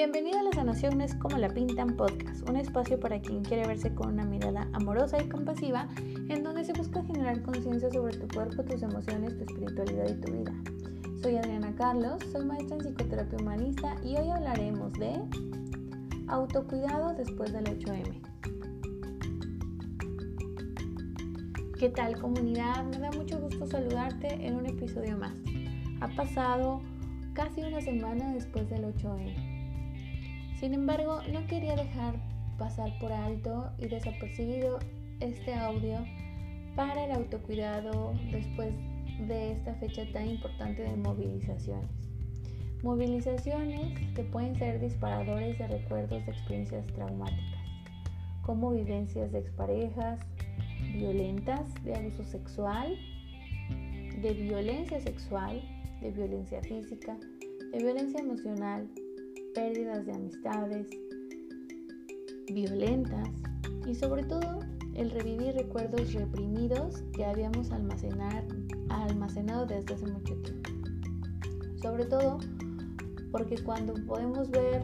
Bienvenido a La Sanación no es como la pintan podcast, un espacio para quien quiere verse con una mirada amorosa y compasiva en donde se busca generar conciencia sobre tu cuerpo, tus emociones, tu espiritualidad y tu vida. Soy Adriana Carlos, soy maestra en psicoterapia humanista y hoy hablaremos de autocuidado después del 8M. ¿Qué tal comunidad? Me da mucho gusto saludarte en un episodio más. Ha pasado casi una semana después del 8M. Sin embargo, no quería dejar pasar por alto y desapercibido este audio para el autocuidado después de esta fecha tan importante de movilizaciones. Movilizaciones que pueden ser disparadores de recuerdos de experiencias traumáticas, como vivencias de exparejas violentas, de abuso sexual, de violencia sexual, de violencia física, de violencia emocional, pérdidas de amistades violentas y sobre todo el revivir recuerdos reprimidos que habíamos almacenado desde hace mucho tiempo. Sobre todo porque cuando podemos ver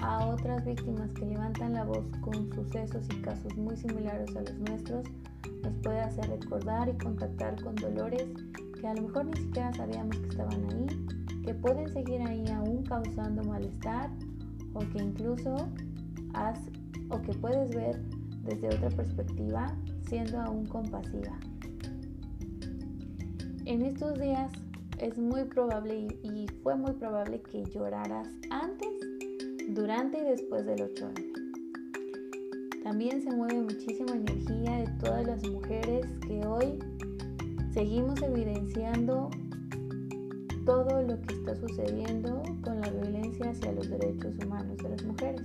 a otras víctimas que levantan la voz con sucesos y casos muy similares a los nuestros, nos puede hacer recordar y contactar con dolores que a lo mejor ni siquiera sabíamos que estaban ahí que pueden seguir ahí aún causando malestar o que incluso has o que puedes ver desde otra perspectiva siendo aún compasiva. En estos días es muy probable y, fue muy probable que lloraras antes, durante y después del 8M. También se mueve muchísima energía de todas las mujeres que hoy seguimos evidenciando todo lo que está sucediendo con la violencia hacia los derechos humanos de las mujeres.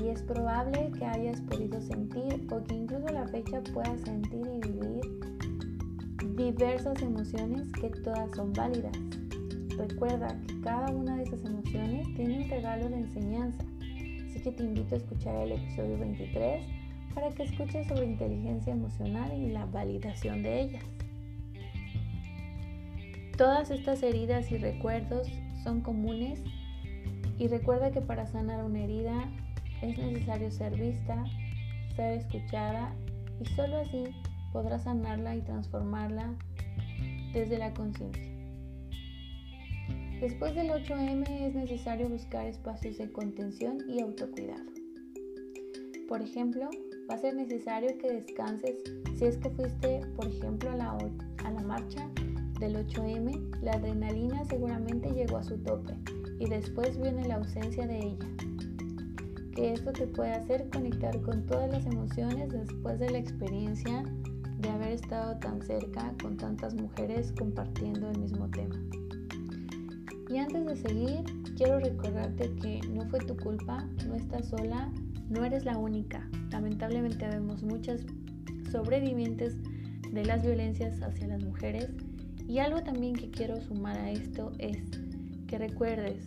Y es probable que hayas podido sentir o que incluso a la fecha puedas sentir y vivir diversas emociones que todas son válidas. Recuerda que cada una de esas emociones tiene un regalo de enseñanza, así que te invito a escuchar el episodio 23 para que escuches sobre inteligencia emocional y la validación de ellas. Todas estas heridas y recuerdos son comunes y recuerda que para sanar una herida es necesario ser vista, ser escuchada y solo así podrás sanarla y transformarla desde la conciencia. Después del 8M es necesario buscar espacios de contención y autocuidado. Por ejemplo, va a ser necesario que descanses si es que fuiste, por ejemplo, a la, a la marcha del 8M, la adrenalina seguramente llegó a su tope y después viene la ausencia de ella. Que esto te puede hacer conectar con todas las emociones después de la experiencia de haber estado tan cerca con tantas mujeres compartiendo el mismo tema. Y antes de seguir, quiero recordarte que no fue tu culpa, no estás sola, no eres la única. Lamentablemente vemos muchas sobrevivientes de las violencias hacia las mujeres y algo también que quiero sumar a esto es que recuerdes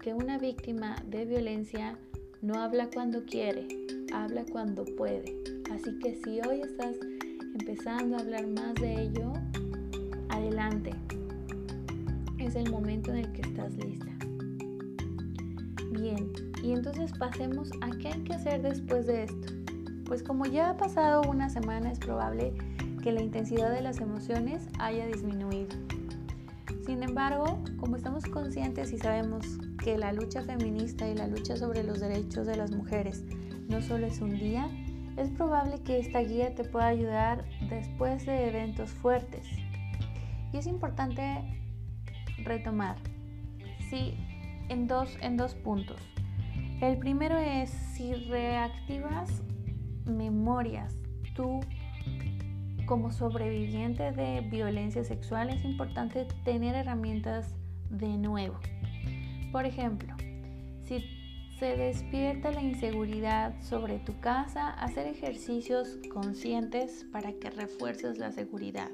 que una víctima de violencia no habla cuando quiere, habla cuando puede. Así que si hoy estás empezando a hablar más de ello, adelante. Es el momento en el que estás lista. Bien, y entonces pasemos a qué hay que hacer después de esto. Pues como ya ha pasado una semana es probable que la intensidad de las emociones haya disminuido. Sin embargo, como estamos conscientes y sabemos que la lucha feminista y la lucha sobre los derechos de las mujeres no solo es un día, es probable que esta guía te pueda ayudar después de eventos fuertes. Y es importante retomar, sí, en dos, en dos puntos. El primero es si reactivas memorias, tú como sobreviviente de violencia sexual es importante tener herramientas de nuevo. Por ejemplo, si se despierta la inseguridad sobre tu casa, hacer ejercicios conscientes para que refuerces la seguridad.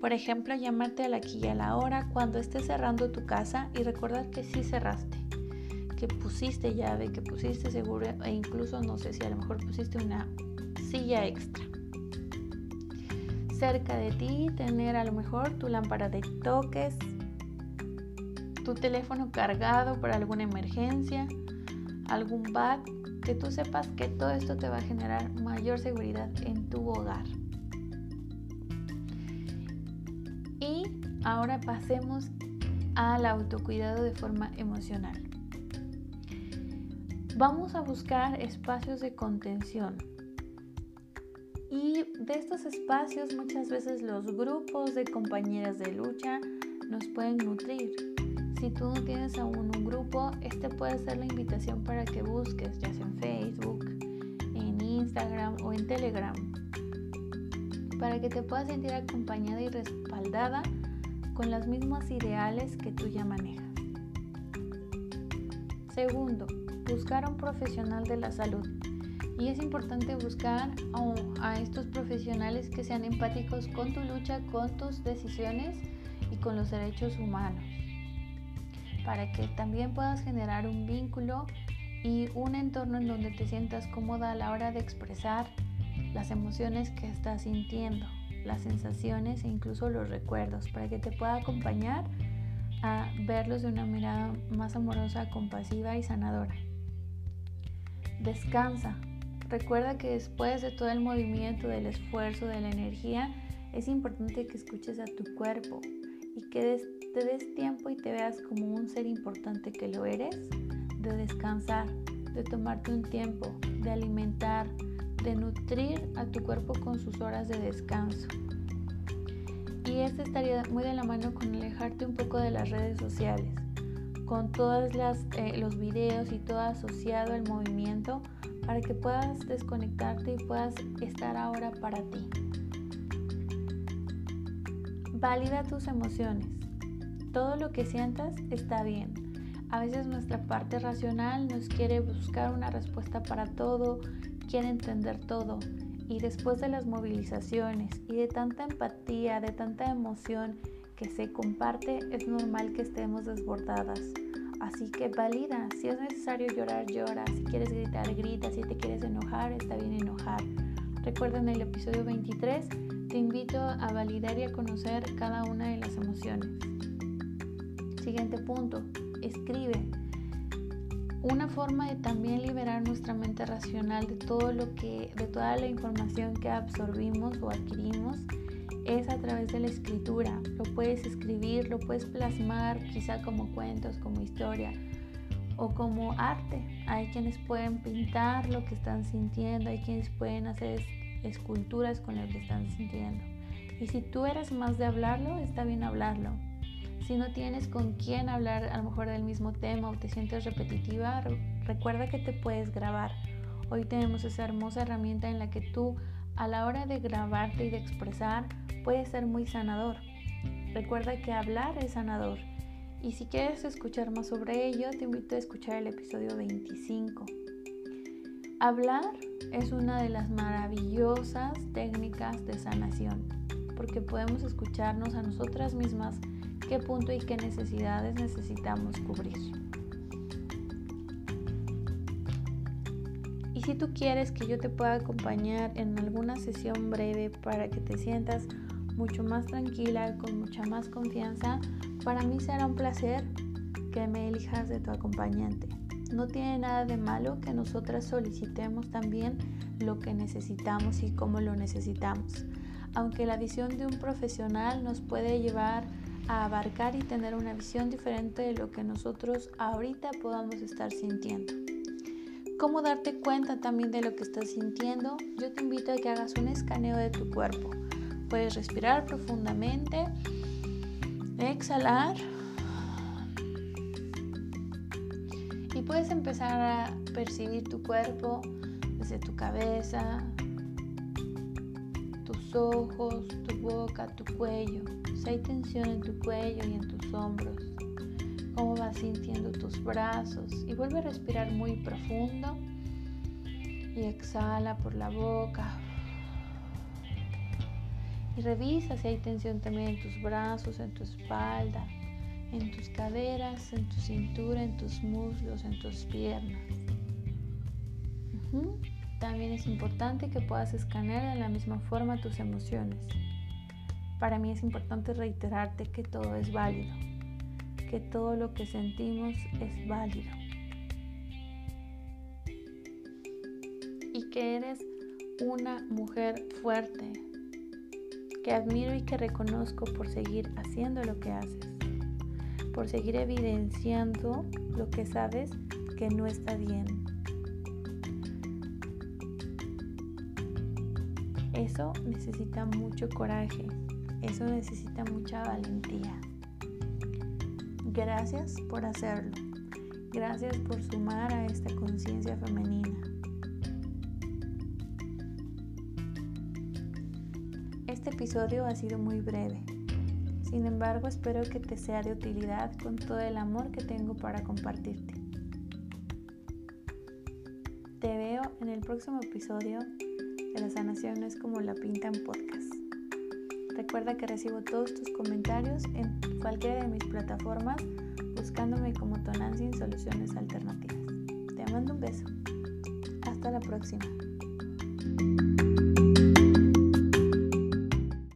Por ejemplo, llamarte a la aquí y a la hora cuando estés cerrando tu casa y recordar que sí cerraste, que pusiste llave, que pusiste seguro e incluso no sé si a lo mejor pusiste una silla extra cerca de ti, tener a lo mejor tu lámpara de toques, tu teléfono cargado para alguna emergencia, algún bug, que tú sepas que todo esto te va a generar mayor seguridad en tu hogar. Y ahora pasemos al autocuidado de forma emocional. Vamos a buscar espacios de contención. Y de estos espacios muchas veces los grupos de compañeras de lucha nos pueden nutrir. Si tú no tienes aún un grupo, este puede ser la invitación para que busques, ya sea en Facebook, en Instagram o en Telegram, para que te puedas sentir acompañada y respaldada con los mismos ideales que tú ya manejas. Segundo, buscar a un profesional de la salud. Y es importante buscar a, estos profesionales que sean empáticos con tu lucha, con tus decisiones y con los derechos humanos. Para que también puedas generar un vínculo y un entorno en donde te sientas cómoda a la hora de expresar las emociones que estás sintiendo, las sensaciones e incluso los recuerdos, para que te pueda acompañar a verlos de una mirada más amorosa, compasiva y sanadora. Descansa. Recuerda que después de todo el movimiento, del esfuerzo, de la energía, es importante que escuches a tu cuerpo y que te des tiempo y te veas como un ser importante que lo eres, de descansar, de tomarte un tiempo, de alimentar, de nutrir a tu cuerpo con sus horas de descanso. Y este estaría muy de la mano con alejarte un poco de las redes sociales con todos eh, los videos y todo asociado al movimiento para que puedas desconectarte y puedas estar ahora para ti. Valida tus emociones. Todo lo que sientas está bien. A veces nuestra parte racional nos quiere buscar una respuesta para todo, quiere entender todo. Y después de las movilizaciones y de tanta empatía, de tanta emoción, que se comparte, es normal que estemos desbordadas. Así que valida, si es necesario llorar, llora, si quieres gritar, grita, si te quieres enojar, está bien enojar. Recuerda en el episodio 23, te invito a validar y a conocer cada una de las emociones. Siguiente punto, escribe. Una forma de también liberar nuestra mente racional de todo lo que, de toda la información que absorbimos o adquirimos es a través de la escritura. Lo puedes escribir, lo puedes plasmar quizá como cuentos, como historia o como arte. Hay quienes pueden pintar lo que están sintiendo, hay quienes pueden hacer esculturas con lo que están sintiendo. Y si tú eres más de hablarlo, está bien hablarlo. Si no tienes con quién hablar a lo mejor del mismo tema o te sientes repetitiva, recuerda que te puedes grabar. Hoy tenemos esa hermosa herramienta en la que tú a la hora de grabarte y de expresar puede ser muy sanador. Recuerda que hablar es sanador. Y si quieres escuchar más sobre ello, te invito a escuchar el episodio 25. Hablar es una de las maravillosas técnicas de sanación, porque podemos escucharnos a nosotras mismas qué punto y qué necesidades necesitamos cubrir. Si tú quieres que yo te pueda acompañar en alguna sesión breve para que te sientas mucho más tranquila, con mucha más confianza, para mí será un placer que me elijas de tu acompañante. No tiene nada de malo que nosotras solicitemos también lo que necesitamos y cómo lo necesitamos, aunque la visión de un profesional nos puede llevar a abarcar y tener una visión diferente de lo que nosotros ahorita podamos estar sintiendo cómo darte cuenta también de lo que estás sintiendo, yo te invito a que hagas un escaneo de tu cuerpo. Puedes respirar profundamente, exhalar y puedes empezar a percibir tu cuerpo desde tu cabeza, tus ojos, tu boca, tu cuello. Si hay tensión en tu cuello y en tus hombros cómo vas sintiendo tus brazos y vuelve a respirar muy profundo y exhala por la boca. Y revisa si hay tensión también en tus brazos, en tu espalda, en tus caderas, en tu cintura, en tus muslos, en tus piernas. También es importante que puedas escanear de la misma forma tus emociones. Para mí es importante reiterarte que todo es válido que todo lo que sentimos es válido y que eres una mujer fuerte, que admiro y que reconozco por seguir haciendo lo que haces, por seguir evidenciando lo que sabes que no está bien. Eso necesita mucho coraje, eso necesita mucha valentía. Gracias por hacerlo. Gracias por sumar a esta conciencia femenina. Este episodio ha sido muy breve. Sin embargo, espero que te sea de utilidad con todo el amor que tengo para compartirte. Te veo en el próximo episodio de La sanación es como la pintan podcast. Recuerda que recibo todos tus comentarios en cualquiera de mis plataformas buscándome como Tonancy en Soluciones Alternativas. Te mando un beso. Hasta la próxima.